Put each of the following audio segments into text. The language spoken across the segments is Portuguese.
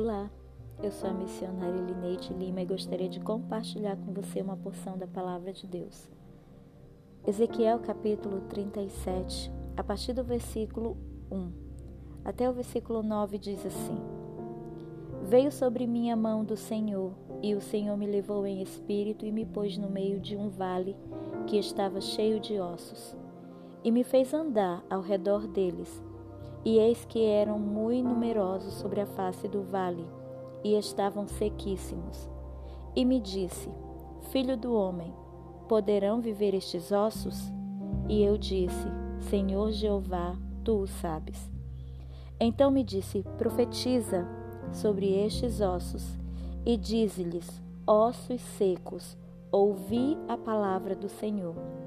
Olá, eu sou a missionária Lineide Lima e gostaria de compartilhar com você uma porção da palavra de Deus. Ezequiel capítulo 37, a partir do versículo 1 até o versículo 9 diz assim: Veio sobre mim a mão do Senhor, e o Senhor me levou em espírito e me pôs no meio de um vale que estava cheio de ossos, e me fez andar ao redor deles e eis que eram muito numerosos sobre a face do vale, e estavam sequíssimos. E me disse: Filho do homem, poderão viver estes ossos? E eu disse: Senhor Jeová, tu o sabes. Então me disse: Profetiza sobre estes ossos, e dize-lhes: Ossos secos, ouvi a palavra do Senhor.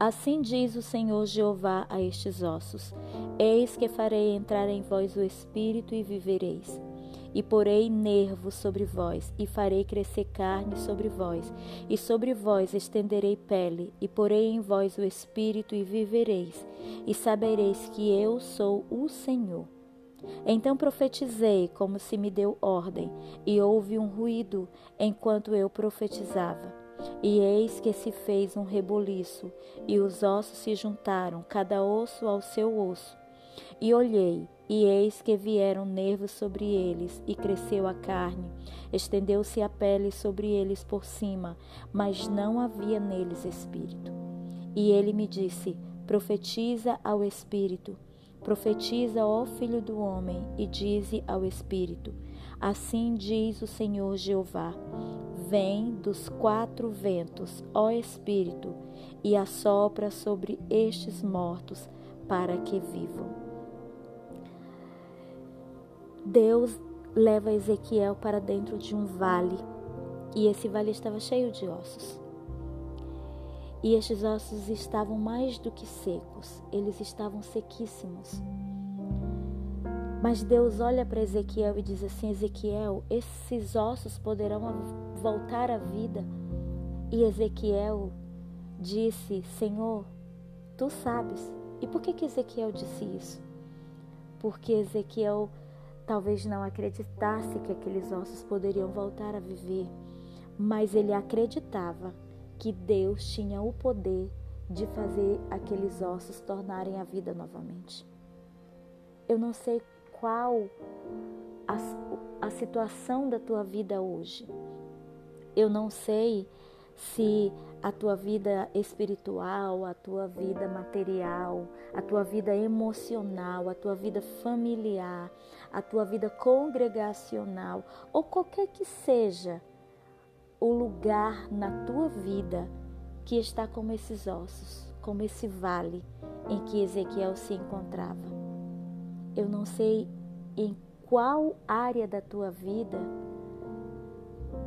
Assim diz o Senhor Jeová a estes ossos: Eis que farei entrar em vós o espírito e vivereis. E porei nervos sobre vós, e farei crescer carne sobre vós, e sobre vós estenderei pele, e porei em vós o espírito e vivereis, e sabereis que eu sou o Senhor. Então profetizei como se me deu ordem, e houve um ruído enquanto eu profetizava. E eis que se fez um reboliço, e os ossos se juntaram, cada osso ao seu osso. E olhei, e eis que vieram nervos sobre eles, e cresceu a carne, estendeu-se a pele sobre eles por cima, mas não havia neles espírito. E ele me disse: Profetiza ao espírito, profetiza, ó filho do homem, e dize ao espírito: Assim diz o Senhor Jeová: Vem dos quatro ventos, ó Espírito, e assopra sobre estes mortos para que vivam. Deus leva Ezequiel para dentro de um vale, e esse vale estava cheio de ossos. E estes ossos estavam mais do que secos, eles estavam sequíssimos. Mas Deus olha para Ezequiel e diz assim: Ezequiel, esses ossos poderão voltar à vida. E Ezequiel disse: Senhor, tu sabes. E por que, que Ezequiel disse isso? Porque Ezequiel talvez não acreditasse que aqueles ossos poderiam voltar a viver, mas ele acreditava que Deus tinha o poder de fazer aqueles ossos tornarem a vida novamente. Eu não sei qual a, a situação da tua vida hoje. Eu não sei se a tua vida espiritual, a tua vida material, a tua vida emocional, a tua vida familiar, a tua vida congregacional ou qualquer que seja o lugar na tua vida que está como esses ossos, como esse vale em que Ezequiel se encontrava. Eu não sei em qual área da tua vida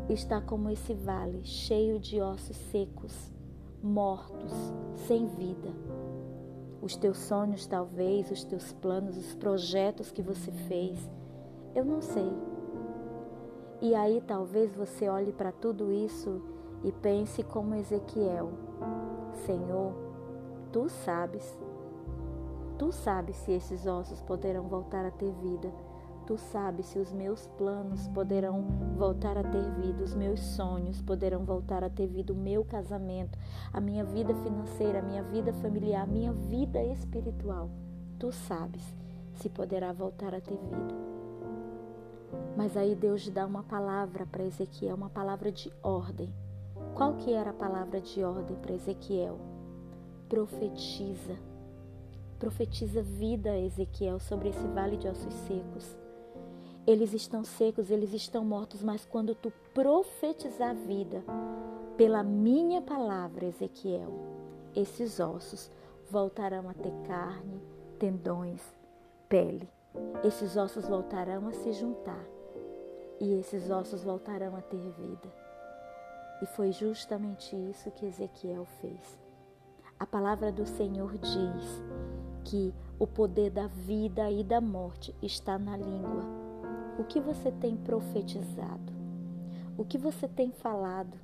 está como esse vale, cheio de ossos secos, mortos, sem vida. Os teus sonhos, talvez, os teus planos, os projetos que você fez, eu não sei. E aí talvez você olhe para tudo isso e pense como Ezequiel: Senhor, tu sabes Tu sabes se esses ossos poderão voltar a ter vida. Tu sabes se os meus planos poderão voltar a ter vida, os meus sonhos poderão voltar a ter vida, o meu casamento, a minha vida financeira, a minha vida familiar, a minha vida espiritual. Tu sabes se poderá voltar a ter vida. Mas aí Deus dá uma palavra para Ezequiel, uma palavra de ordem. Qual que era a palavra de ordem para Ezequiel? Profetiza profetiza vida Ezequiel sobre esse vale de ossos secos. Eles estão secos, eles estão mortos, mas quando tu profetizar vida pela minha palavra, Ezequiel, esses ossos voltarão a ter carne, tendões, pele. Esses ossos voltarão a se juntar e esses ossos voltarão a ter vida. E foi justamente isso que Ezequiel fez. A palavra do Senhor diz que o poder da vida e da morte está na língua. O que você tem profetizado? O que você tem falado?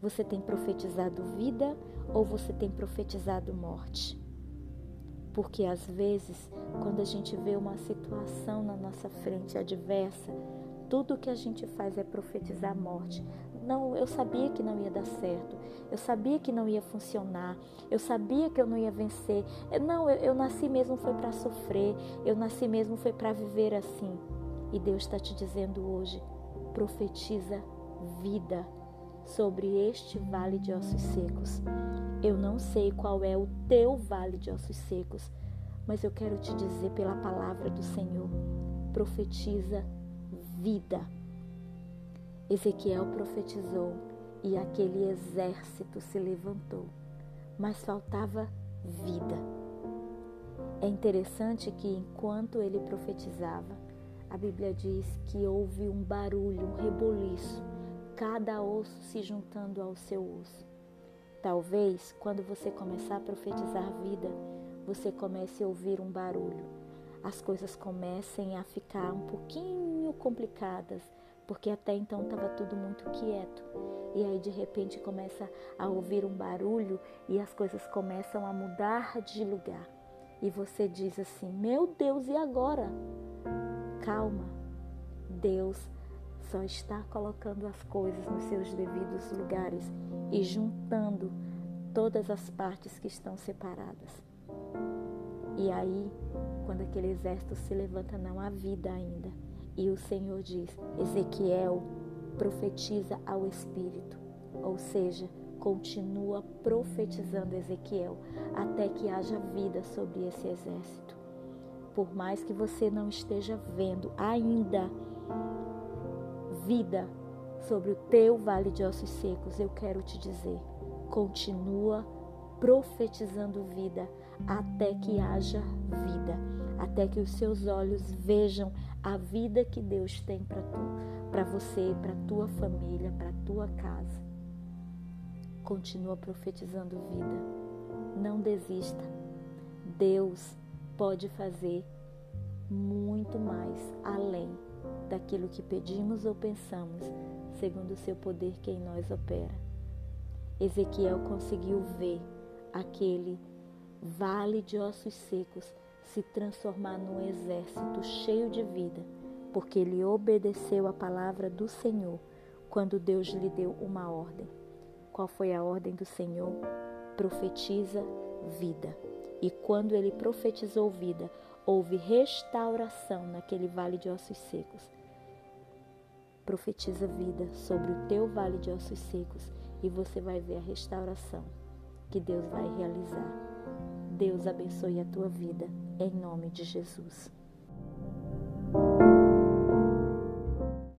Você tem profetizado vida ou você tem profetizado morte? Porque às vezes, quando a gente vê uma situação na nossa frente adversa, tudo que a gente faz é profetizar a morte. Não, eu sabia que não ia dar certo. Eu sabia que não ia funcionar. Eu sabia que eu não ia vencer. Não, eu, eu nasci mesmo foi para sofrer. Eu nasci mesmo foi para viver assim. E Deus está te dizendo hoje: profetiza vida sobre este vale de ossos secos. Eu não sei qual é o teu vale de ossos secos, mas eu quero te dizer pela palavra do Senhor: profetiza vida. Ezequiel profetizou e aquele exército se levantou, mas faltava vida. É interessante que enquanto ele profetizava, a Bíblia diz que houve um barulho, um reboliço, cada osso se juntando ao seu osso. Talvez, quando você começar a profetizar vida, você comece a ouvir um barulho. As coisas comecem a ficar um pouquinho complicadas, porque até então estava tudo muito quieto. E aí de repente começa a ouvir um barulho e as coisas começam a mudar de lugar. E você diz assim: Meu Deus, e agora? Calma, Deus só está colocando as coisas nos seus devidos lugares e juntando todas as partes que estão separadas. E aí, quando aquele exército se levanta, não há vida ainda. E o Senhor diz: Ezequiel profetiza ao Espírito, ou seja, continua profetizando Ezequiel até que haja vida sobre esse exército. Por mais que você não esteja vendo ainda vida sobre o teu vale de ossos secos, eu quero te dizer: continua profetizando vida até que haja vida, até que os seus olhos vejam a vida que Deus tem para tu, para você, para tua família, para tua casa. Continua profetizando vida. Não desista. Deus pode fazer muito mais além daquilo que pedimos ou pensamos, segundo o seu poder que em nós opera. Ezequiel conseguiu ver aquele vale de ossos secos se transformar num exército cheio de vida, porque ele obedeceu a palavra do Senhor quando Deus lhe deu uma ordem. Qual foi a ordem do Senhor? Profetiza vida. E quando ele profetizou vida, houve restauração naquele vale de ossos secos profetiza vida sobre o teu vale de ossos secos e você vai ver a restauração que Deus vai realizar. Deus abençoe a tua vida, em nome de Jesus.